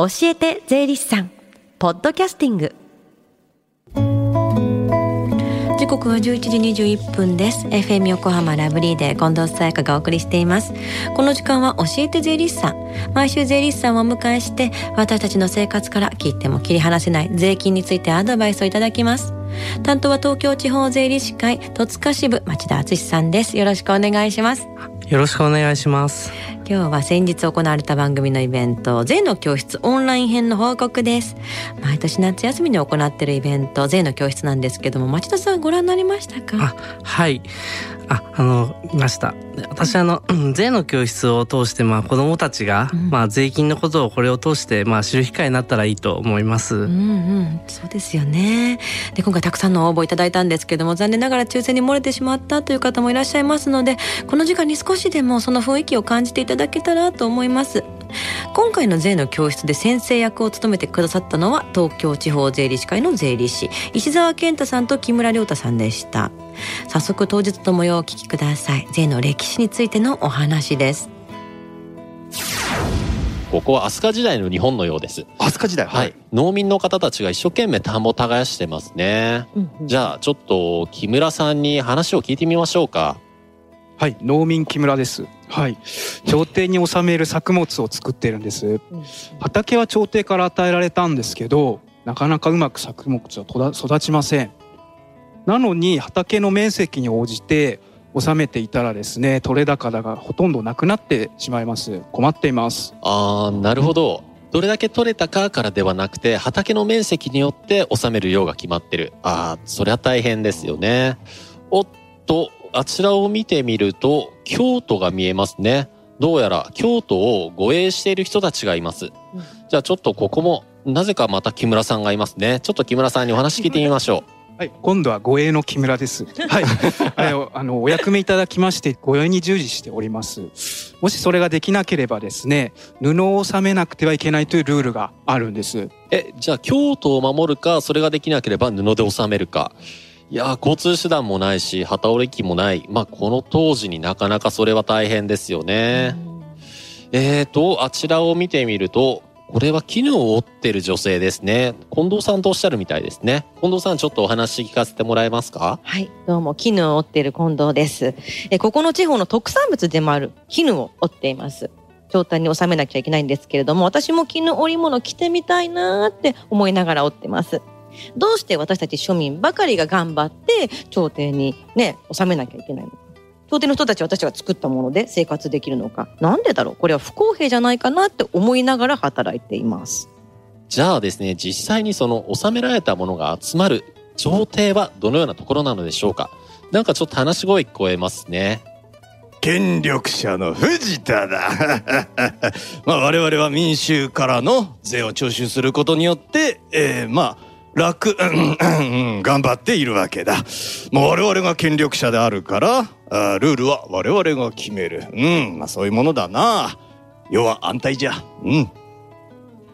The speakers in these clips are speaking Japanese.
教えて税理士さん。ポッドキャスティング。時刻は11時21分です。FM 横浜ラブリーで近藤沙耶香がお送りしています。この時間は教えて税理士さん。毎週税理士さんをお迎えして私たちの生活から切っても切り離せない税金についてアドバイスをいただきます。担当は東京地方税理士会戸塚支部町田敦さんです。よろしくお願いします。よろしくお願いします今日は先日行われた番組のイベント税の教室オンライン編の報告です。毎年夏休みに行っているイベント税の教室なんですけども町田さんご覧になりましたか？あはい。ああのいました。私あの税の教室を通してまあ子どもたちが、うん、まあ税金のことをこれを通してまあ知る機会になったらいいと思います。うんうん、そうですよね。で今回たくさんの応募いただいたんですけども残念ながら抽選に漏れてしまったという方もいらっしゃいますのでこの時間に少しでもその雰囲気を感じていただけたらと思います。今回の税の教室で先生役を務めてくださったのは東京地方税理士会の税理士石澤健太さんと木村亮太さんでした早速当日の模様をお聞きください税の歴史についてのお話ですここは飛鳥時代の日本のようです。飛鳥時代、はい、農民の方たちが一生懸命田んぼを耕してますね。うんうん、じゃあちょっと木村さんに話を聞いてみましょうか。はい。農民木村です。はい。朝廷に納める作物を作っているんです。畑は朝廷から与えられたんですけどなかなかうまく作物は育ちません。なのに畑の面積に応じて納めていたらですね取れ高がほとんどなくなってしまいます。困っています。ああなるほど。どれだけ取れたかからではなくて畑の面積によって納める量が決まってる。ああそりゃ大変ですよね。おっとあちらを見てみると、京都が見えますね。どうやら京都を護衛している人たちがいます。じゃあちょっとここも、なぜかまた木村さんがいますね。ちょっと木村さんにお話聞いてみましょう。はい、今度は護衛の木村です。はい、あのお役目いただきまして護衛に従事しております。もしそれができなければですね、布を収めなくてはいけないというルールがあるんです。え、じゃあ京都を守るか、それができなければ布で収めるか。いや交通手段もないし旗折り機もない。まあこの当時になかなかそれは大変ですよね。えーとあちらを見てみるとこれは絹を織ってる女性ですね。近藤さんとおっしゃるみたいですね。近藤さんちょっとお話聞かせてもらえますか？はいどうも絹を織っている近藤です。えここの地方の特産物でもある絹を織っています。状態に収めなきゃいけないんですけれども私も絹織物着てみたいなって思いながら織ってますどうして私たち庶民ばかりが頑張って朝廷にね納めなきゃいけないのか。朝廷の人たちは私が作ったもので生活できるのか。なんでだろう。これは不公平じゃないかなって思いながら働いています。じゃあですね実際にその納められたものが集まる朝廷はどのようなところなのでしょうか。なんかちょっと話し声聞こえますね。権力者の藤田だ。まあ我々は民衆からの税を徴収することによって、えー、まあ楽、うんうん頑張っているわけだ。もう我々が権力者であるから、あルールは我々が決める。うん、まあそういうものだな。要は安泰じゃ。うん。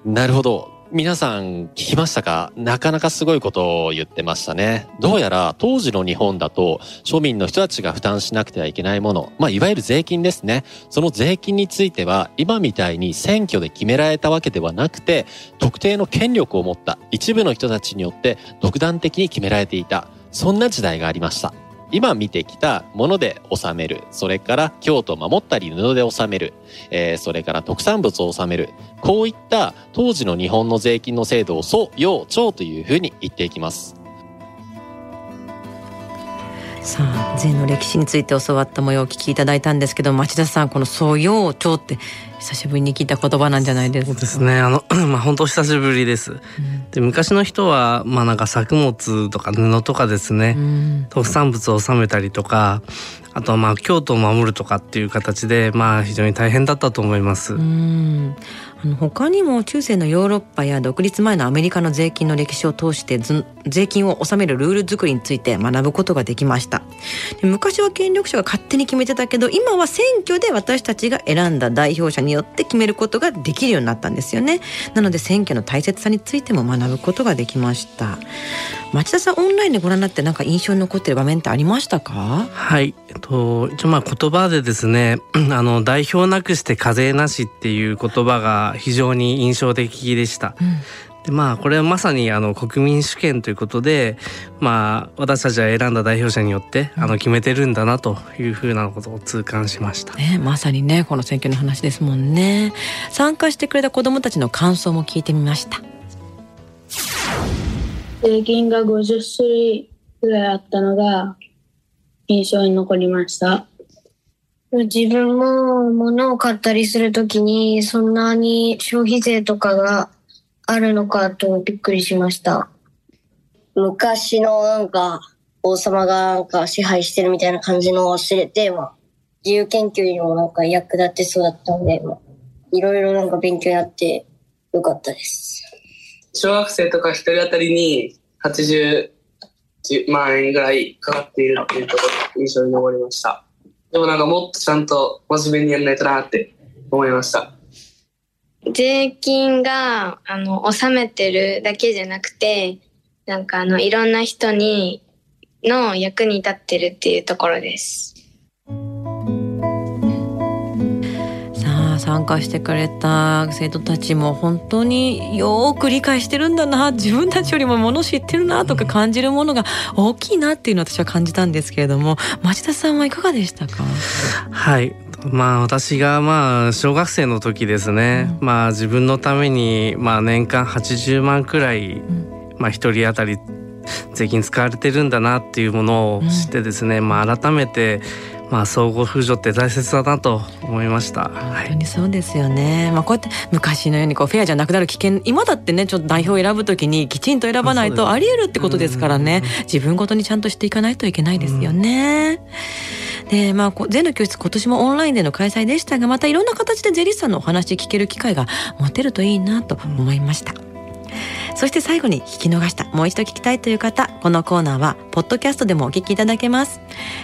なるほど。皆さん聞きましたか？なかなかすごいことを言ってましたね。どうやら当時の日本だと庶民の人たちが負担しなくてはいけないもの、まあいわゆる税金ですね。その税金については今みたいに選挙で決められたわけではなくて特定の権力を持った一部の人たちによって独断的に決められていた。そんな時代がありました。今見てきたもので収める。それから京都を守ったり布で収める。えー、それから特産物を収める。こういった当時の日本の税金の制度を祖、要、町というふうに言っていきます。さあ税の歴史について教わった模様をお聞きいただいたんですけど町田さんこの「素養長」って久しぶりに聞いた言葉なんじゃないですか？そうですね。あの まあ本当久しぶりです。うん、で昔の人はまあなんか作物とか布とかですね、うん、特産物を納めたりとか、あとはまあ京都を守るとかっていう形でまあ非常に大変だったと思います。うん他にも中世のヨーロッパや独立前のアメリカの税金の歴史を通して税金を納めるルール作りについて学ぶことができました。昔は権力者が勝手に決めてたけど今は選挙で私たちが選んだ代表者によって決めることができるようになったんですよね。なので選挙の大切さについても学ぶことができました。町田さんオンラインでご覧になって何か印象に残ってる場面ってありましたか？はい、えっと、一応まあ言葉でですね あの代表なくして課税なしっていう言葉が非常に印象的でした。うん。でまあこれはまさにあの国民主権ということでまあ私たちは選んだ代表者によってあの決めてるんだなというふうなことを痛感しました、ね、まさにねこの選挙の話ですもんね。参加してくれた子どもたちの感想も聞いてみました。税金が50種類ぐらいあったのが印象に残りました自分も物を買ったりするときにそんなに消費税とかがあるのかとびっくりしました。昔のなんか王様がなんか支配してるみたいな感じのを知れて、まあ、自由研究にもなんか役立ってそうだったので、まあ、いろいろなんか勉強になってよかったです。小学生とか一人当たりに80万円ぐらいかかっているっていうところ印象に残りました。でもなんかもっとちゃんと真面目にやらないとなって思いました。税金が、あの、納めてるだけじゃなくて、なんかあの、いろんな人に、の役に立ってるっていうところです。参加してくれた生徒たちも本当によく理解してるんだな、自分たちよりももの知ってるなとか感じるものが大きいなっていうのを私は感じたんですけれども、町田さんはいかがでしたか？はい。まあ私がまあ小学生の時ですね、うん、まあ自分のためにまあ年間80万くらい、まあ一人当たり税金使われてるんだなっていうものを知ってですね、うん、まあ改めてまあ相互扶助って大切だなと思いました。本当にそうですよね。まあこうやって昔のようにこうフェアじゃなくなる危険、今だってねちょっと代表を選ぶときにきちんと選ばないとあり得るってことですからね、自分ごとにちゃんとしていかないといけないですよね。うんで、まあ、税の教室今年もオンラインでの開催でしたが、またいろんな形で税理士さんのお話聞ける機会が持てるといいなと思いました。そして最後に聞き逃した、もう一度聞きたいという方、このコーナーは、ポッドキャストでもお聞きいただけます。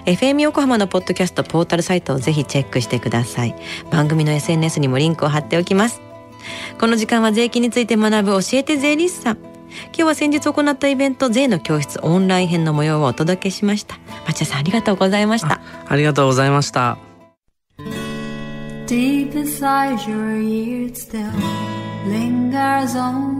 FM 横浜のポッドキャストポータルサイトをぜひチェックしてください。番組の SNS にもリンクを貼っておきます。この時間は税金について学ぶ教えて税理士さん。今日は先日行ったイベント税の教室オンライン編の模様をお届けしました町田さんありがとうございましたありがとうございました Deep inside your ears still lingers on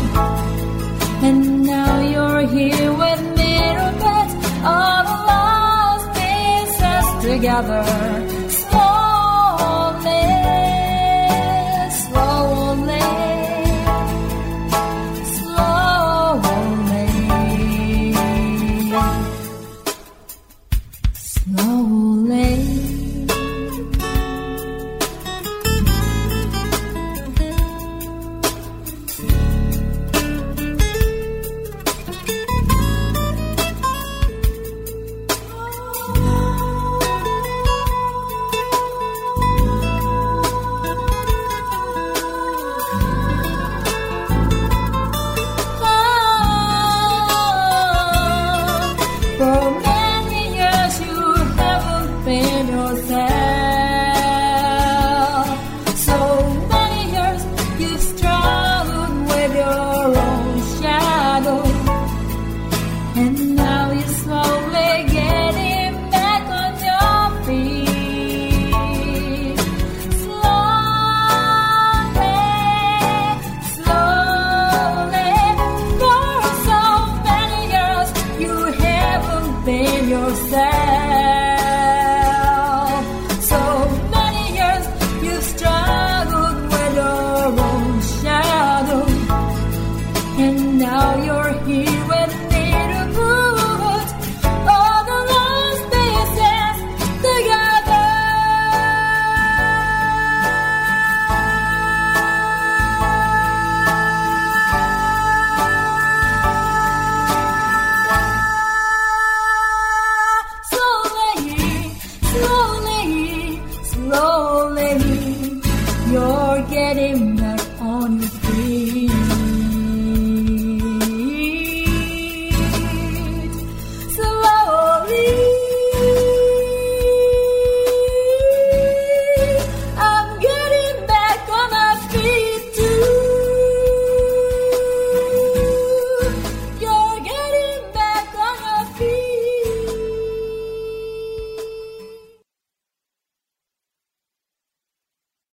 together.